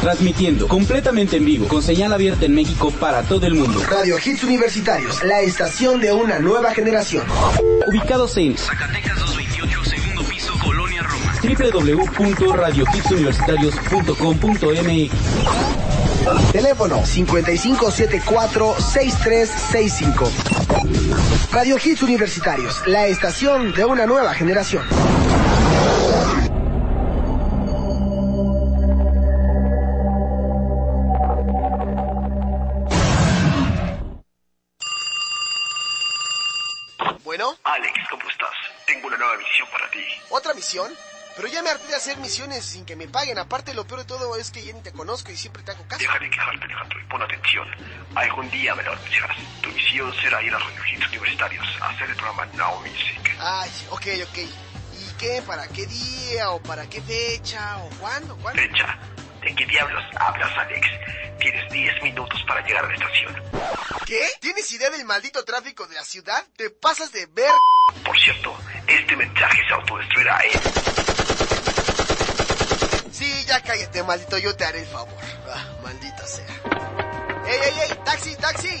Transmitiendo completamente en vivo, con señal abierta en México para todo el mundo. Radio Hits Universitarios, la estación de una nueva generación. Ubicados en Zacatecas 228, segundo piso, Colonia Roma. www.radiohitsuniversitarios.com.mx Teléfono 5574-6365. Radio Hits Universitarios, la estación de una nueva generación. Misión para ti. ¿otra misión? Pero ya me harté de hacer misiones sin que me paguen. Aparte, lo peor de todo es que ya ni te conozco y siempre te hago caso. Deja de quejarte, Alejandro, y pon atención. Algún día me lo anunciarás. Tu misión será ir a Radio Hits Universitarios a hacer el programa Now Music. Ay, ok, ok. ¿Y qué? ¿Para qué día? ¿O para qué fecha? ¿O cuándo? ¿Cuándo? Fecha. ¿De qué diablos hablas, Alex? Tienes 10 minutos para llegar a la estación. ¿Qué? ¿Tienes idea del maldito tráfico de la ciudad? ¿Te pasas de ver? Por cierto, este mensaje se autodestruirá, ¿eh? Sí, ya cállate, maldito, yo te haré el favor. Ah, maldita sea. ¡Ey, ey, ey! ¡Taxi, taxi!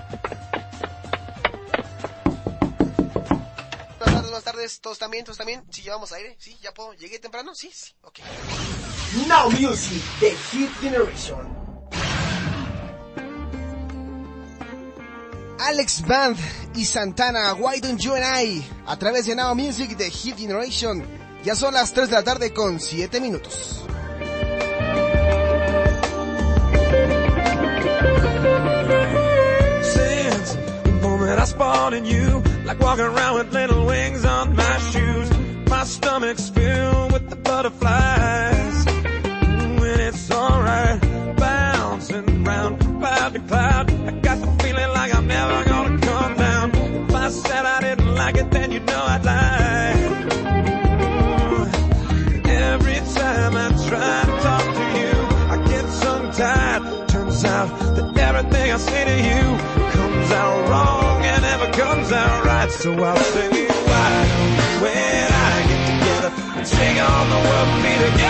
Buenas tardes, buenas tardes. ¿Todos también? ¿Todos también? ¿Sí llevamos aire? ¿Sí? ¿Ya puedo? ¿Llegué temprano? Sí, sí. Ok. Now Music, The Hit Generation. Alex Band y Santana, Why Don't You and I, a través de Now Music, The Hit Generation. Ya son las 3 de la tarde con 7 minutos. Since the moment I spotted you, like walking around with little wings on my shoes, my stomach's filled with the butterflies. Ooh, and it's alright, bouncing round cloud to cloud. I got the feeling like I'm never gonna come down. If I said I didn't like it, then you know I'd lie. Every time I try to talk to you, I get tongue tied. Turns out that everything I say to you comes out So I'll why don't you and I get together take on the world be together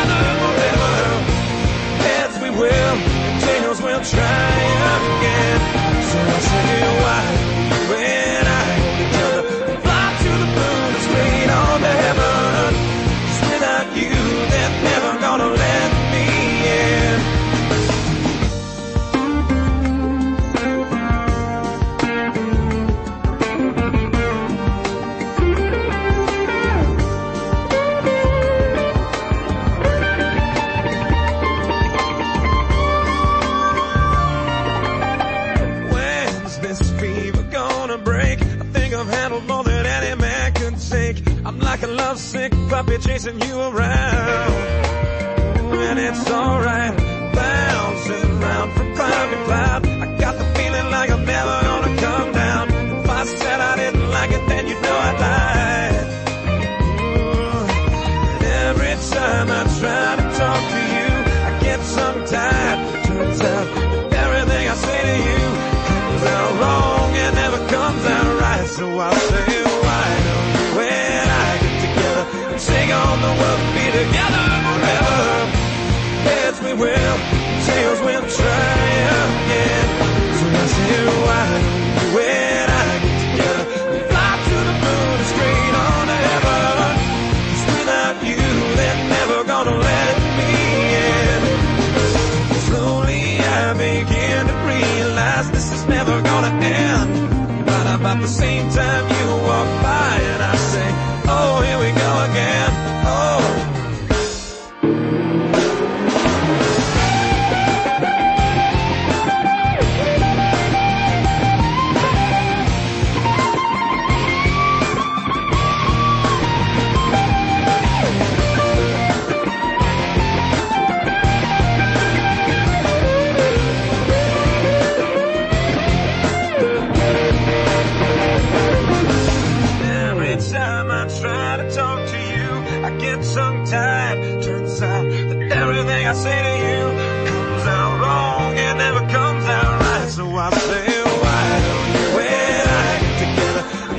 lovesick puppy chasing you around. And it's alright, bouncing around from cloud to cloud.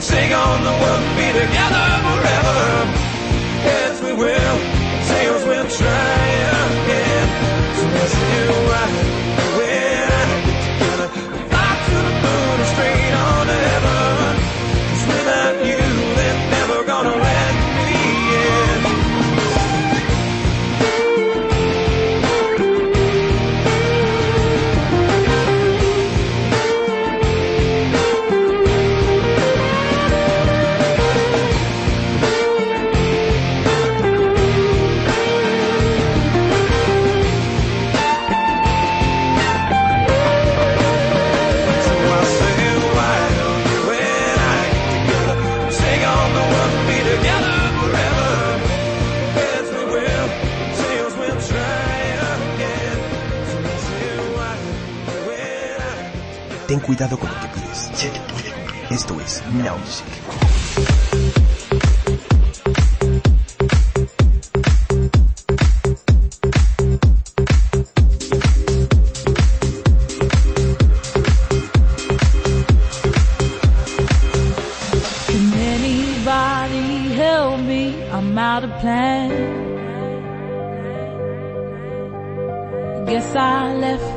Take on the world be together forever? Cuidado con lo que pides. Se te puede. Esto es Now Music. Out of plan. Guess I left